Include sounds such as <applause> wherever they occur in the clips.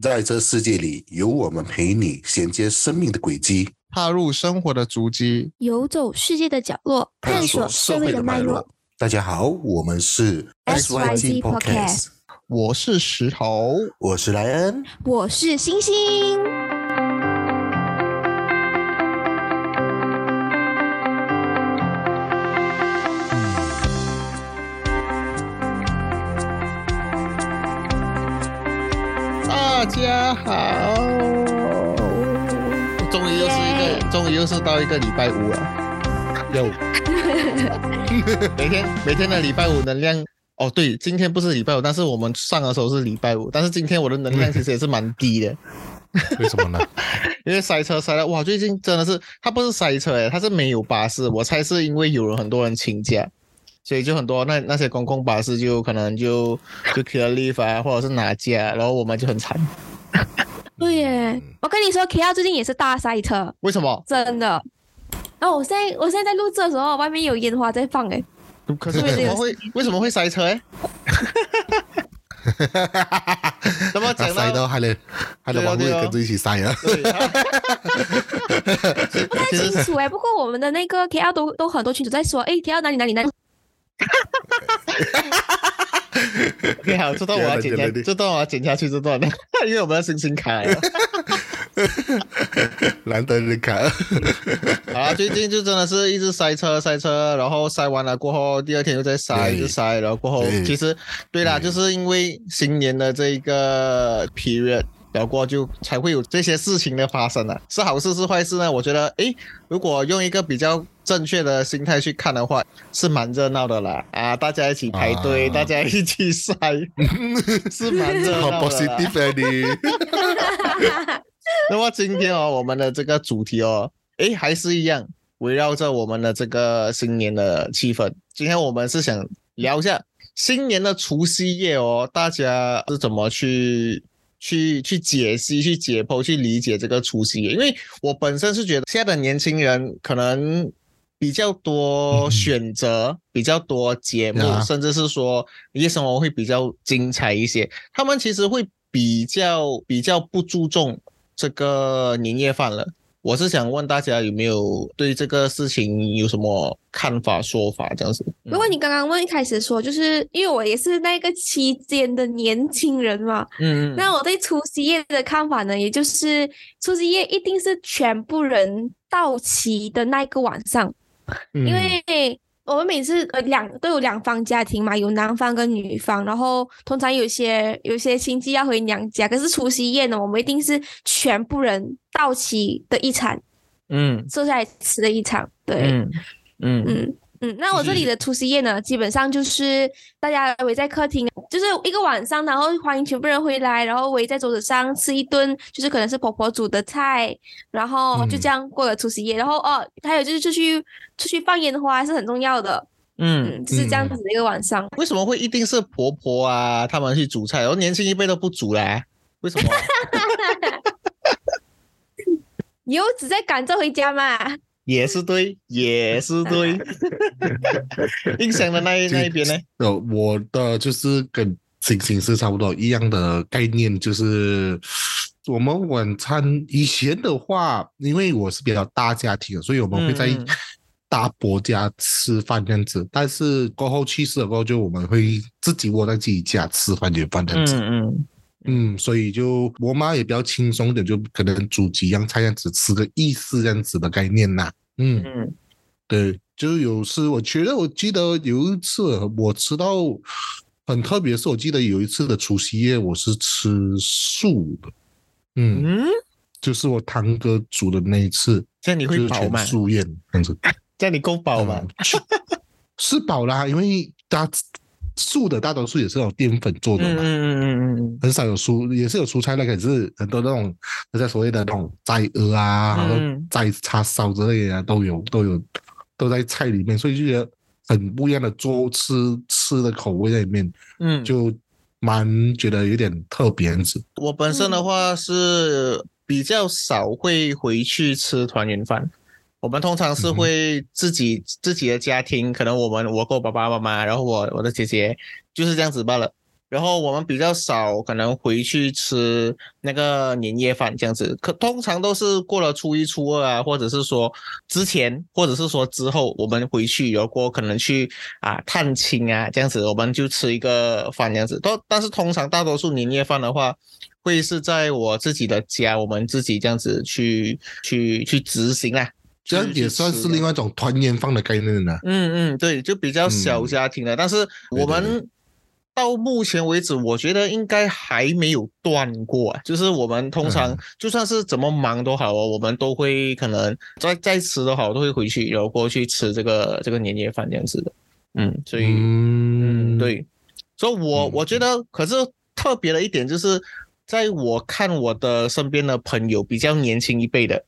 在这世界里，有我们陪你衔接生命的轨迹，踏入生活的足迹，游走世界的角落，探索社会的脉络。大家好，我们是 SYG Podcast，我是石头，我是莱恩，我是星星。大家好，终于又是一个，终于又是到一个礼拜五了。有，<laughs> 每天每天的礼拜五能量，哦对，今天不是礼拜五，但是我们上的时候是礼拜五，但是今天我的能量其实也是蛮低的。为什么呢？<laughs> 因为塞车塞了，哇，最近真的是，它不是塞车诶，它是没有巴士，我猜是因为有人很多人请假。所以就很多那那些公共巴士就可能就就 K L leave 啊，或者是哪家，然后我们就很惨。对耶，我跟你说，K L 最近也是大塞车。为什么？真的。然后我现在我现在在录制的时候，外面有烟花在放哎。可是为什么会为什么会塞车哎？怎么讲塞到还能还能往后跟着一起塞啊？不太清楚哎，不过我们的那个 K L 都都很多群主在说，哎，K L 哪里哪里哪里。你好，这段我要剪下，这段我要剪下去，这段。的，<laughs> 因为我们要星星 <laughs> 卡，难得的卡。啊，最近就真的是一直塞车，塞车，然后塞完了过后，第二天又在塞，又塞，然后过后，其实对啦，就是因为新年的这一个 period。聊过就才会有这些事情的发生了，是好事是坏事呢？我觉得，诶，如果用一个比较正确的心态去看的话，是蛮热闹的啦。啊，大家一起排队，大家一起晒，<laughs> 是蛮热闹的。<laughs> 那么今天哦，我们的这个主题哦，诶，还是一样围绕着我们的这个新年的气氛。今天我们是想聊一下新年的除夕夜哦，大家是怎么去？去去解析、去解剖、去理解这个除夕夜，因为我本身是觉得现在的年轻人可能比较多选择，比较多节目，甚至是说夜生活会比较精彩一些。他们其实会比较比较不注重这个年夜饭了。我是想问大家有没有对这个事情有什么看法、说法这样子？如果你刚刚问一开始说，就是因为我也是那个期间的年轻人嘛，嗯，那我对除夕夜的看法呢，也就是除夕夜一定是全部人到齐的那个晚上，因为。我们每次呃两都有两方家庭嘛，有男方跟女方，然后通常有些有些亲戚要回娘家，可是除夕夜呢，我们一定是全部人到齐的一场，嗯，坐下来吃的一场，对，嗯嗯。嗯。嗯，那我这里的除夕夜呢，基本上就是大家围在客厅，就是一个晚上，然后欢迎全部人回来，然后围在桌子上吃一顿，就是可能是婆婆煮的菜，然后就这样过了除夕夜。然后哦，还有就是出去出去放烟花是很重要的，嗯，就是这样子的一个晚上。为什么会一定是婆婆啊？他们去煮菜，然后年轻一辈都不煮嘞？为什么？<laughs> 你又只在赶着回家嘛？也是对，也是对。<laughs> 印象的那一那一边呢？呃，我的就是跟星星是差不多一样的概念，就是我们晚餐以前的话，因为我是比较大家庭，所以我们会在大伯家吃饭这样子。但是过后去世了过后，就我们会自己窝在自己家吃饭年饭这样子。嗯嗯嗯，所以就我妈也比较轻松点，就可能煮几样菜这样子吃个意思这样子的概念呐。嗯嗯，对，就是有次，我觉得我记得有一次我吃到很特别，是我记得有一次的除夕夜，我是吃素的，嗯，就是我堂哥煮的那一次，这样你会饱吗？素宴这样子，这样你够饱吗？是 <laughs> 饱啦，因为大素的大多数也是用淀粉做的嘛，嗯嗯嗯嗯，很少有蔬，也是有蔬菜的，可是很多那种，在所谓的那种斋鹅啊，然后斋叉烧之类的啊都有，都有，都在菜里面，所以就觉得很不一样的做吃吃的口味在里面，嗯，就蛮觉得有点特别子。我本身的话是比较少会回去吃团圆饭。我们通常是会自己自己的家庭，可能我们我跟我爸爸妈妈，然后我我的姐姐就是这样子罢了。然后我们比较少可能回去吃那个年夜饭这样子，可通常都是过了初一初二啊，或者是说之前，或者是说之后，我们回去有过可能去啊探亲啊这样子，我们就吃一个饭这样子。都但是通常大多数年夜饭的话，会是在我自己的家，我们自己这样子去去去执行啊。这样也算是另外一种团圆饭的概念呢。嗯嗯，对，就比较小家庭的，但是我们。到目前为止，我觉得应该还没有断过。就是我们通常就算是怎么忙都好哦，我们都会可能再再吃都好，都会回去然后过去吃这个这个年夜饭这样子的。嗯，所以嗯对，所以我我觉得，可是特别的一点就是，在我看我的身边的朋友比较年轻一辈的，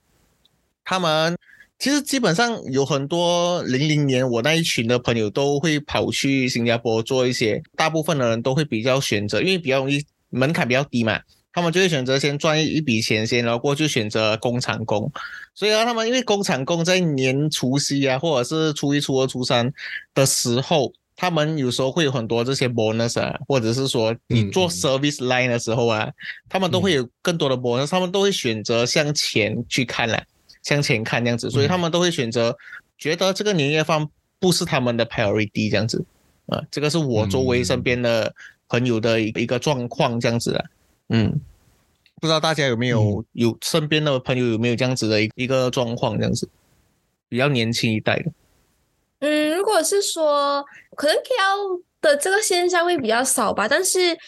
他们。其实基本上有很多零零年我那一群的朋友都会跑去新加坡做一些，大部分的人都会比较选择，因为比较容易门槛比较低嘛，他们就会选择先赚一一笔钱先，然后过去选择工厂工。所以啊，他们因为工厂工在年除夕啊，或者是初一、初二、初三的时候，他们有时候会有很多这些 bonus 啊，或者是说你做 service line 的时候啊，他们都会有更多的 bonus，他们都会选择向前去看了。向前看这样子，所以他们都会选择觉得这个年夜饭不是他们的 priority 这样子，啊，这个是我周围身边的朋友的一一个状况这样子的，嗯，不知道大家有没有有身边的朋友有没有这样子的一一个状况这样子，比较年轻一代的，嗯，如果是说可能 KL 的这个现象会比较少吧，但是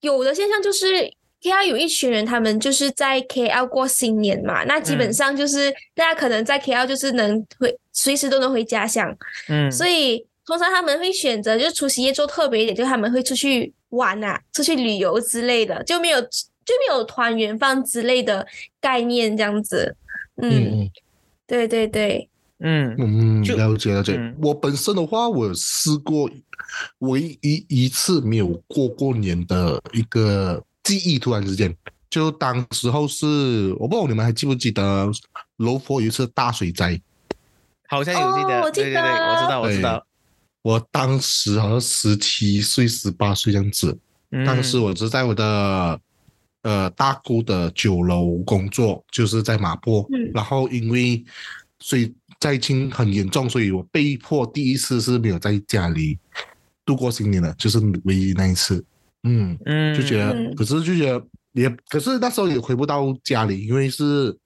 有的现象就是。KL 有一群人，他们就是在 KL 过新年嘛，那基本上就是大家可能在 KL 就是能回，随时都能回家乡，嗯，所以通常他们会选择就是除夕夜做特别一点，就他们会出去玩啊，出去旅游之类的，就没有就没有团圆饭之类的概念这样子，嗯，对对对，嗯。嗯，了解了解。我本身的话，我试过唯一一次没有过过年的一个。记忆突然之间，就当时候是我不知道你们还记不记得罗佛有一次大水灾，好像有记得，对对对，我知道我知道。我当时好像十七岁十八岁这样子，当时我是在我的呃大姑的酒楼工作，就是在马坡，然后因为水灾情很严重，所以我被迫第一次是没有在家里度过新年的，就是唯一那一次。嗯嗯，就觉得，可是就觉得也，可是那时候也回不到家里，因为是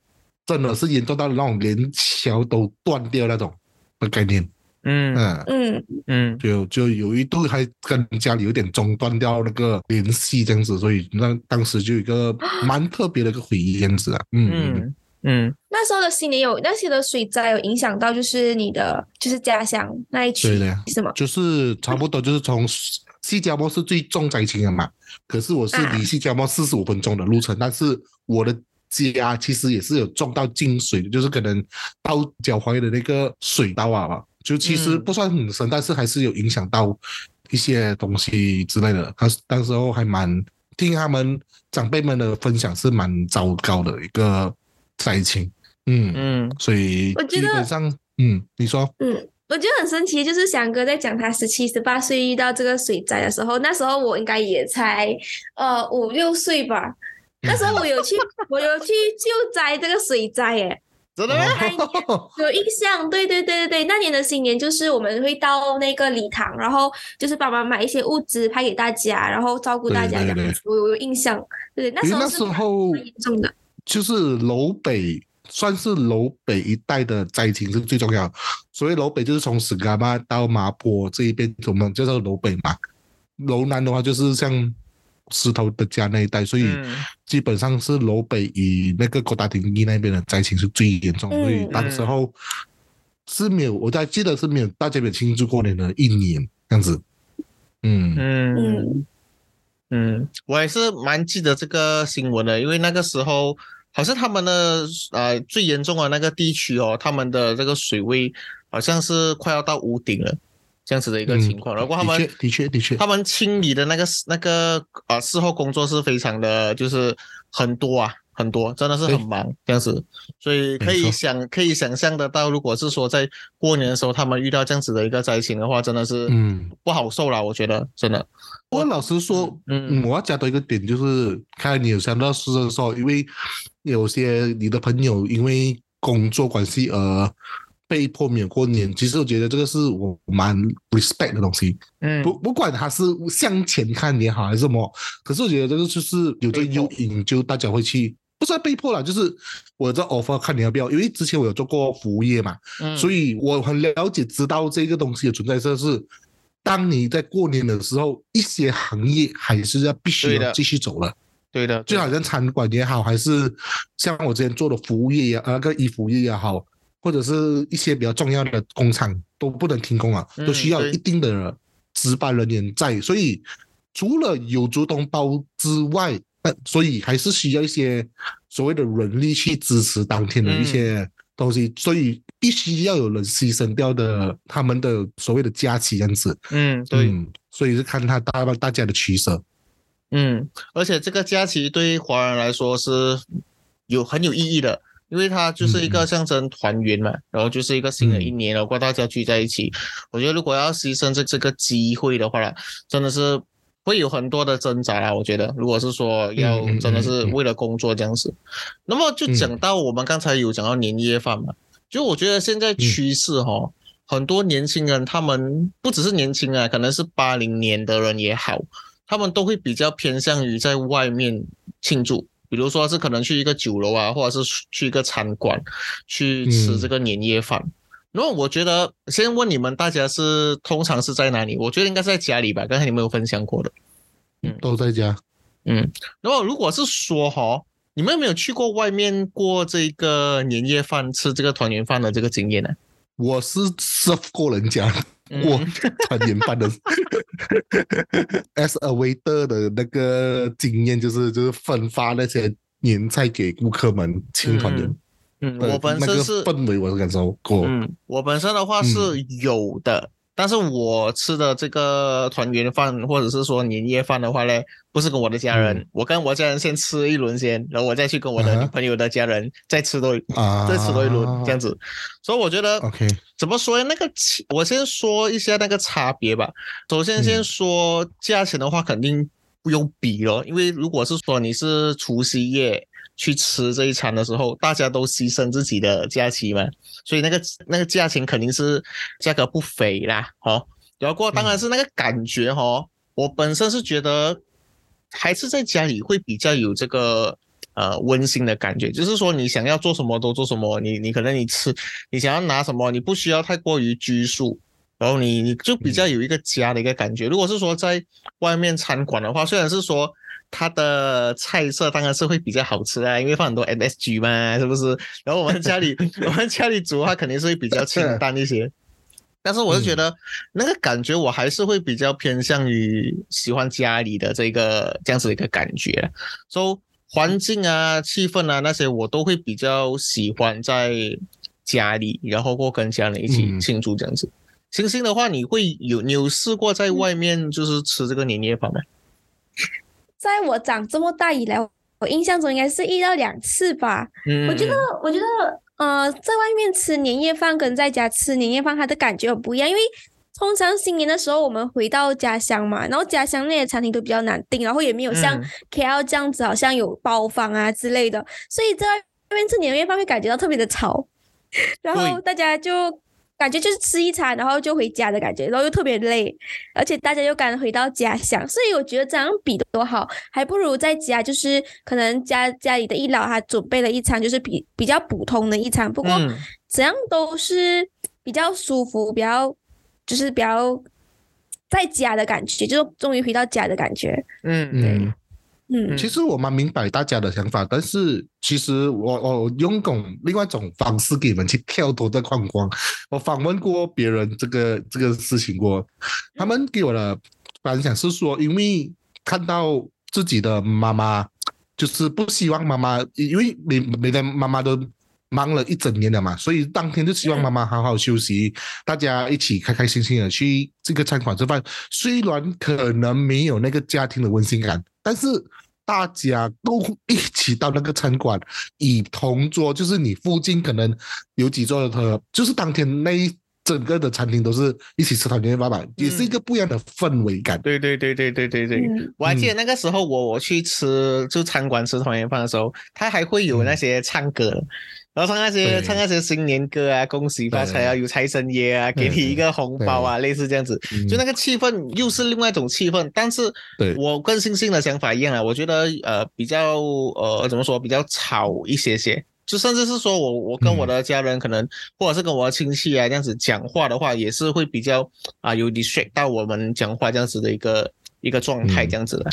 真的是严重到那种连桥都断掉那种的概念。嗯嗯嗯嗯，就就有一度还跟家里有点中断掉那个联系这样子，所以那当时就有一个蛮特别的一个回忆这样子啊。嗯嗯嗯，那时候的新年有那些的水灾有影响到，就是你的就是家乡那一区，对的，是吗？就是差不多就是从。西加坡是最重灾情的嘛？可是我是离西加坡四十五分钟的路程，但是我的家其实也是有撞到进水的，就是可能到脚踝的那个水道啊，就其实不算很深，但是还是有影响到一些东西之类的。他当时候还蛮听他们长辈们的分享，是蛮糟糕的一个灾情。嗯嗯，所以基本上，嗯，你说，嗯。我觉得很神奇，就是翔哥在讲他十七、十八岁遇到这个水灾的时候，那时候我应该也才呃五六岁吧。那时候我有去，<laughs> 我有去救灾这个水灾，耶。真的吗？有印象，对对对对对，那年的新年就是我们会到那个礼堂，然后就是帮忙买一些物资派给大家，然后照顾大家这样子。我有印象，对，那时候是蛮严重的，就是楼北。算是楼北一带的灾情是最重要。所谓楼北，就是从史嘎巴到麻坡这一边，我们叫做楼北嘛。楼南的话，就是像石头的家那一带，所以基本上是楼北以那个国大丁一那边的灾情是最严重。所以当时候是没有，我在记得是没有大家没有庆祝过年的一年这样子。嗯嗯嗯，我也是蛮记得这个新闻的，因为那个时候。好像他们的呃最严重的那个地区哦，他们的这个水位好像是快要到屋顶了，这样子的一个情况。然后他们的确的确，他们清理的那个那个啊事后工作是非常的，就是很多啊，很多，真的是很忙这样子，所以可以想可以想象得到，如果是说在过年的时候他们遇到这样子的一个灾情的话，真的是嗯不好受了，我觉得真的。不过老实说，嗯，我要加多一个点，就是看你有想到是说，因为有些你的朋友因为工作关系而。被迫免过年，其实我觉得这个是我蛮 respect 的东西。嗯，不不管他是向前看也好还是什么，可是我觉得这个就是有这个诱因，就大家会去，不算被迫了，就是我这 offer 看你要不要。因为之前我有做过服务业嘛，所以我很了解，知道这个东西的存在，就是当你在过年的时候，一些行业还是要必须要继续走了。对的，就好像餐馆也好，还是像我之前做的服务业也那个衣服业也好。或者是一些比较重要的工厂都不能停工啊，都需要一定的值班人员在，所以除了有足同胞之外，呃，所以还是需要一些所谓的人力去支持当天的一些东西，所以必须要有人牺牲掉的他们的所谓的假期这样子。嗯，对，所以是看他大大家的取舍。嗯，而且这个假期对华人来说是有很有意义的。因为它就是一个象征团圆嘛，然后就是一个新的一年，然后大家聚在一起。我觉得如果要牺牲这这个机会的话，真的是会有很多的挣扎啊。我觉得，如果是说要真的是为了工作这样子，那么就讲到我们刚才有讲到年夜饭嘛，就我觉得现在趋势哈，很多年轻人他们不只是年轻啊，可能是八零年的人也好，他们都会比较偏向于在外面庆祝。比如说是可能去一个酒楼啊，或者是去一个餐馆去吃这个年夜饭。那么我觉得先问你们，大家是通常是在哪里？我觉得应该是在家里吧。刚才你们有分享过的，嗯，都在家。嗯，然后如果是说哈，你们有没有去过外面过这个年夜饭，吃这个团圆饭的这个经验呢？我是 serve 过人家。过团圆饭的，<laughs> as a waiter 的那个经验就是就是分发那些年菜给顾客们庆团圆。嗯，我本身是氛围我是感受过。嗯，我本身的话是有的。但是我吃的这个团圆饭，或者是说年夜饭的话呢，不是跟我的家人，我跟我家人先吃一轮先，然后我再去跟我的女朋友的家人再吃多，再吃多一轮这样子。所以我觉得，OK，怎么说呢？那个，我先说一下那个差别吧。首先，先说价钱的话，肯定不用比了，因为如果是说你是除夕夜。去吃这一餐的时候，大家都牺牲自己的假期嘛，所以那个那个价钱肯定是价格不菲啦，好，然后当然是那个感觉哈，我本身是觉得还是在家里会比较有这个呃温馨的感觉，就是说你想要做什么都做什么，你你可能你吃你想要拿什么，你不需要太过于拘束，然后你你就比较有一个家的一个感觉。如果是说在外面餐馆的话，虽然是说。它的菜色当然是会比较好吃啊，因为放很多 MSG 嘛，是不是？然后我们家里 <laughs> 我们家里煮的话，肯定是会比较清淡一些。<laughs> 但是我是觉得那个感觉，我还是会比较偏向于喜欢家里的这个这样子的一个感觉。说环境啊、气氛啊那些，我都会比较喜欢在家里，然后过跟家人一起庆祝这样子。星星的话，你会有你有试过在外面就是吃这个年夜饭吗？在我长这么大以来，我印象中应该是一到两次吧。嗯，我觉得，我觉得，呃，在外面吃年夜饭跟在家吃年夜饭，它的感觉很不一样。因为通常新年的时候，我们回到家乡嘛，然后家乡那些餐厅都比较难订，然后也没有像 KL 这样子，好像有包房啊之类的，所以在外面吃年夜饭会感觉到特别的吵，然后大家就。感觉就是吃一餐，然后就回家的感觉，然后又特别累，而且大家又赶回到家乡，所以我觉得这样比多好，还不如在家，就是可能家家里的一老他准备了一餐，就是比比较普通的一餐，不过怎样都是比较舒服，比较就是比较在家的感觉，就是终于回到家的感觉。嗯，对。嗯，其实我蛮明白大家的想法，但是其实我我用种另外一种方式给你们去跳脱这框框。我访问过别人这个这个事情过，他们给我的反响是说，因为看到自己的妈妈，就是不希望妈妈，因为每每天妈妈都忙了一整年了嘛，所以当天就希望妈妈好好休息，大家一起开开心心的去这个餐馆吃饭。虽然可能没有那个家庭的温馨感。但是大家都一起到那个餐馆，以同桌，就是你附近可能有几桌的朋友，就是当天那一整个的餐厅都是一起吃团圆饭吧，也是一个不一样的氛围感。对对对对对对对，我还记得那个时候我我去吃就餐馆吃团圆饭的时候，他还会有那些唱歌。然后唱那些唱那些新年歌啊，恭喜发财啊，有财神爷啊，给你一个红包啊，类似这样子，就那个气氛又是另外一种气氛。但是我跟星星的想法一样啊，我觉得呃比较呃怎么说比较吵一些些，就甚至是说我我跟我的家人可能或者是跟我的亲戚啊这样子讲话的话，也是会比较啊有 distract 到我们讲话这样子的一个一个状态这样子的。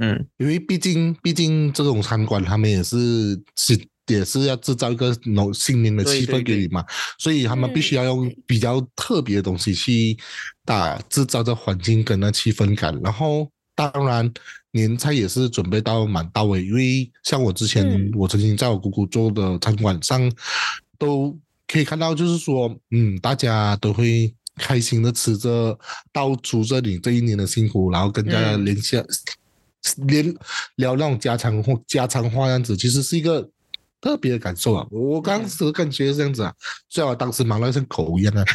嗯，因为毕竟毕竟这种餐馆他们也是是。也是要制造一个农新年的气氛给你嘛，所以他们必须要用比较特别的东西去打制造这环境跟那气氛感。然后当然年菜也是准备到蛮到位，因为像我之前我曾经在我姑姑做的餐馆上，都可以看到，就是说，嗯，大家都会开心的吃着，道出这里这一年的辛苦，然后跟大家连下连聊那种家常话家常话样子，其实是一个。特别的感受啊！我当时感觉是这样子啊，虽然我当时忙得像狗一样啊。<laughs>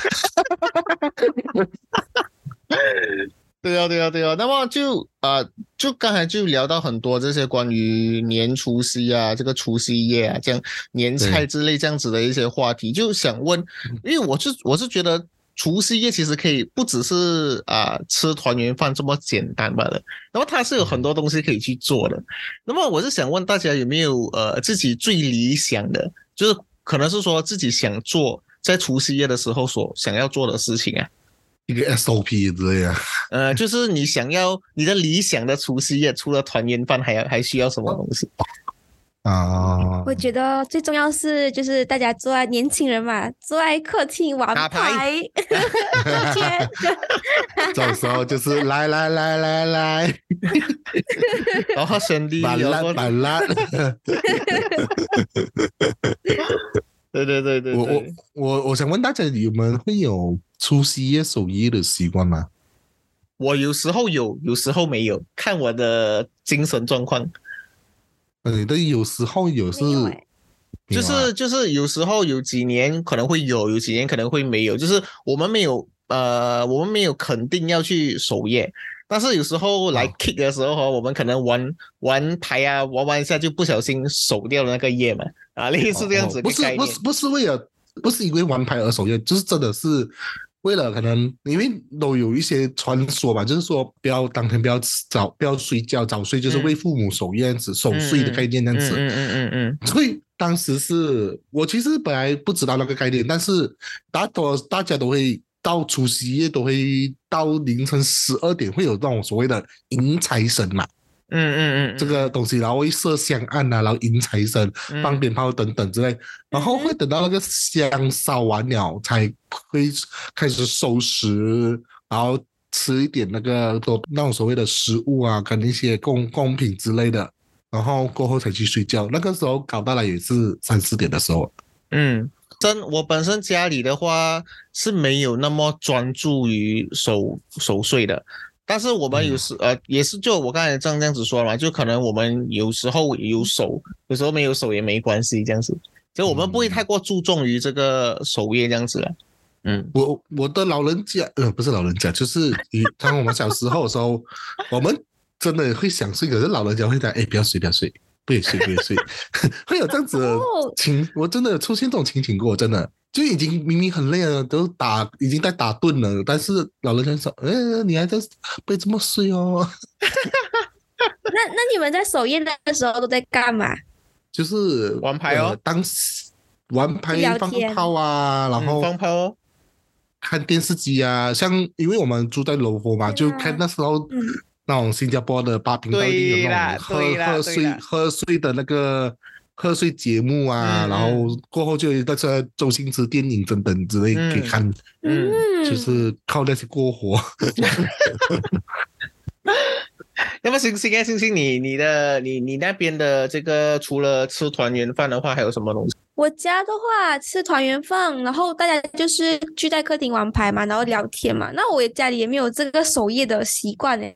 对啊，对啊，对啊。那么就啊，就刚才就聊到很多这些关于年除夕啊，这个除夕夜啊，这样年菜之类这样子的一些话题，就想问，因为我是我是觉得。除夕夜其实可以不只是啊吃团圆饭这么简单罢了，那么它是有很多东西可以去做的。那么我是想问大家有没有呃自己最理想的，就是可能是说自己想做在除夕夜的时候所想要做的事情啊，一个 SOP 之类的。呃，就是你想要你的理想的除夕夜，除了团圆饭，还要还需要什么东西？啊，我觉得最重要是就是大家坐在年轻人嘛，坐在客厅玩牌，<laughs> 聊天。这时候就是来来来来来，然后兄弟，板烂板烂。<laughs> 对对对对，我我我我想问大家，你们会有除夕夜守夜的习惯吗？我有时候有，有时候没有，看我的精神状况。嗯，对，有时候有是，就是就是有时候有几年可能会有，有几年可能会没有，就是我们没有呃，我们没有肯定要去守夜，但是有时候来 kick 的时候，我们可能玩玩牌啊，玩玩一下就不小心守掉了那个夜嘛，啊，类似这样子。不是不是不是为了，不是因为玩牌而守夜，就是真的是。为了可能，因为都有一些传说吧，就是说不要当天不要早不要睡觉，早睡就是为父母守夜子守岁的概念这样子。嗯嗯嗯嗯。所以当时是我其实本来不知道那个概念，但是大多大家都会到除夕夜都会到凌晨十二点会有那种所谓的迎财神嘛。嗯嗯嗯，这个东西，然后会设香案啊，然后迎财神、放鞭炮等等之类，然后会等到那个香烧完了，才会开始收拾，然后吃一点那个都那种所谓的食物啊，跟一些贡贡品之类的，然后过后才去睡觉。那个时候搞到了也是三四点的时候。嗯，真我本身家里的话是没有那么专注于守守岁的。但是我们有时呃也是就我刚才这样这样子说嘛，就可能我们有时候有手，有时候没有手也没关系这样子，就我们不会太过注重于这个守夜这样子了。嗯，我我的老人家呃不是老人家，就是以当我们小时候的时候，我们真的会想睡，可是老人家会讲哎不要睡不要睡，不要睡不要睡，<laughs> 会有这样子的情，我真的有出现这种情景过，真的。就已经明明很累了，都打已经在打盹了，但是老人家说：“哎，你还在被这么睡哦？<laughs> ”那那你们在守夜的时候都在干嘛？就是玩牌哦，当时玩牌放炮啊，然后放炮，看电视机啊。像因为我们住在楼佛嘛，就看那时候那种新加坡的八频道有那种喝喝睡喝睡的那个。贺岁节目啊，然后过后就有那些周星驰电影等等之类可以看，嗯，就是靠那些过活。<laughs> 那么星星啊，星星，你你的你你那边的这个除了吃团圆饭的话，还有什么东西？我家的话吃团圆饭，然后大家就是聚在客厅玩牌嘛，然后聊天嘛。那我家里也没有这个守夜的习惯诶，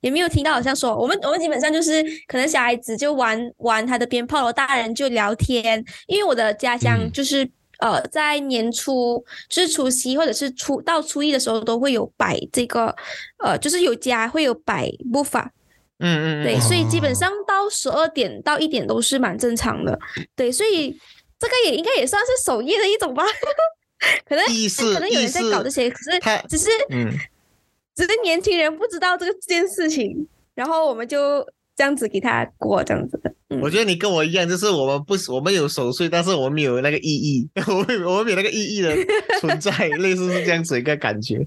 也没有听到好像说我们我们基本上就是可能小孩子就玩玩他的鞭炮了，大人就聊天。因为我的家乡就是呃在年初就是除夕或者是初到初一的时候都会有摆这个呃就是有家会有摆步法。嗯嗯，对，所以基本上到十二点到一点都是蛮正常的。对，所以这个也应该也算是守夜的一种吧。<laughs> 可能可能有人在搞这些，可是只是嗯，只是年轻人不知道这个这件事情，然后我们就这样子给他过这样子的。我觉得你跟我一样，就是我们不我们有守岁，但是我们有那个意义，<laughs> 我们我们有那个意义的存在，<laughs> 类似是这样子一个感觉。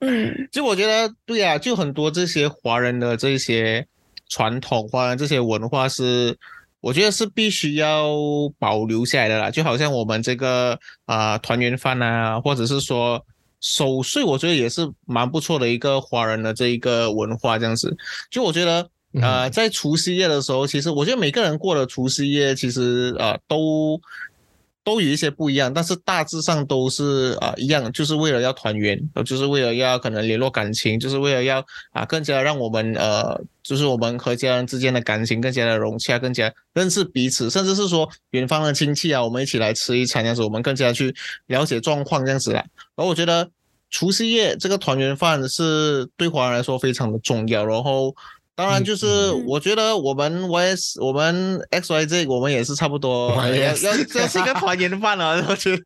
嗯，就我觉得对啊，就很多这些华人的这些传统，华人这些文化是，我觉得是必须要保留下来的啦。就好像我们这个啊团圆饭啊，或者是说守岁，我觉得也是蛮不错的一个华人的这一个文化这样子。就我觉得呃，在除夕夜的时候，其实我觉得每个人过了除夕夜，其实呃都。都有一些不一样，但是大致上都是啊一样，就是为了要团圆，就是为了要可能联络感情，就是为了要啊更加让我们呃，就是我们和家人之间的感情更加的融洽，更加认识彼此，甚至是说远方的亲戚啊，我们一起来吃一餐这样子，我们更加去了解状况这样子啦。而我觉得除夕夜这个团圆饭是对华人来说非常的重要，然后。当然，就是我觉得我们 YS 我们 XYZ 我们也是差不多要要这是一个团圆饭了，我觉得。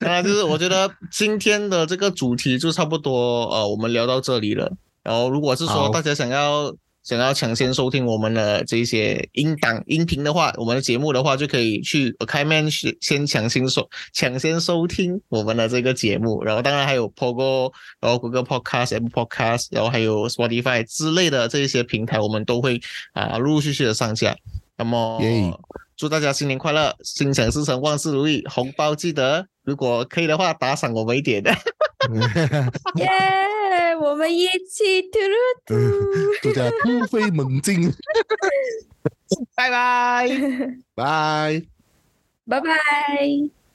当然，就是我觉得今天的这个主题就差不多，呃，我们聊到这里了。然后，如果是说大家想要。想要抢先收听我们的这些音档音频的话，我们的节目的话，就可以去开麦先先抢先收抢先收听我们的这个节目。然后当然还有 Pogo，然后 Google Podcast、Apple Podcast，然后还有 Spotify 之类的这一些平台，我们都会啊陆陆续续的上架。那么祝大家新年快乐，心想事成，万事如意，红包记得如果可以的话打赏我们一点的。<laughs> 耶！我们一起突突，<laughs> 大家突飞猛进。拜拜，<laughs> 拜拜拜。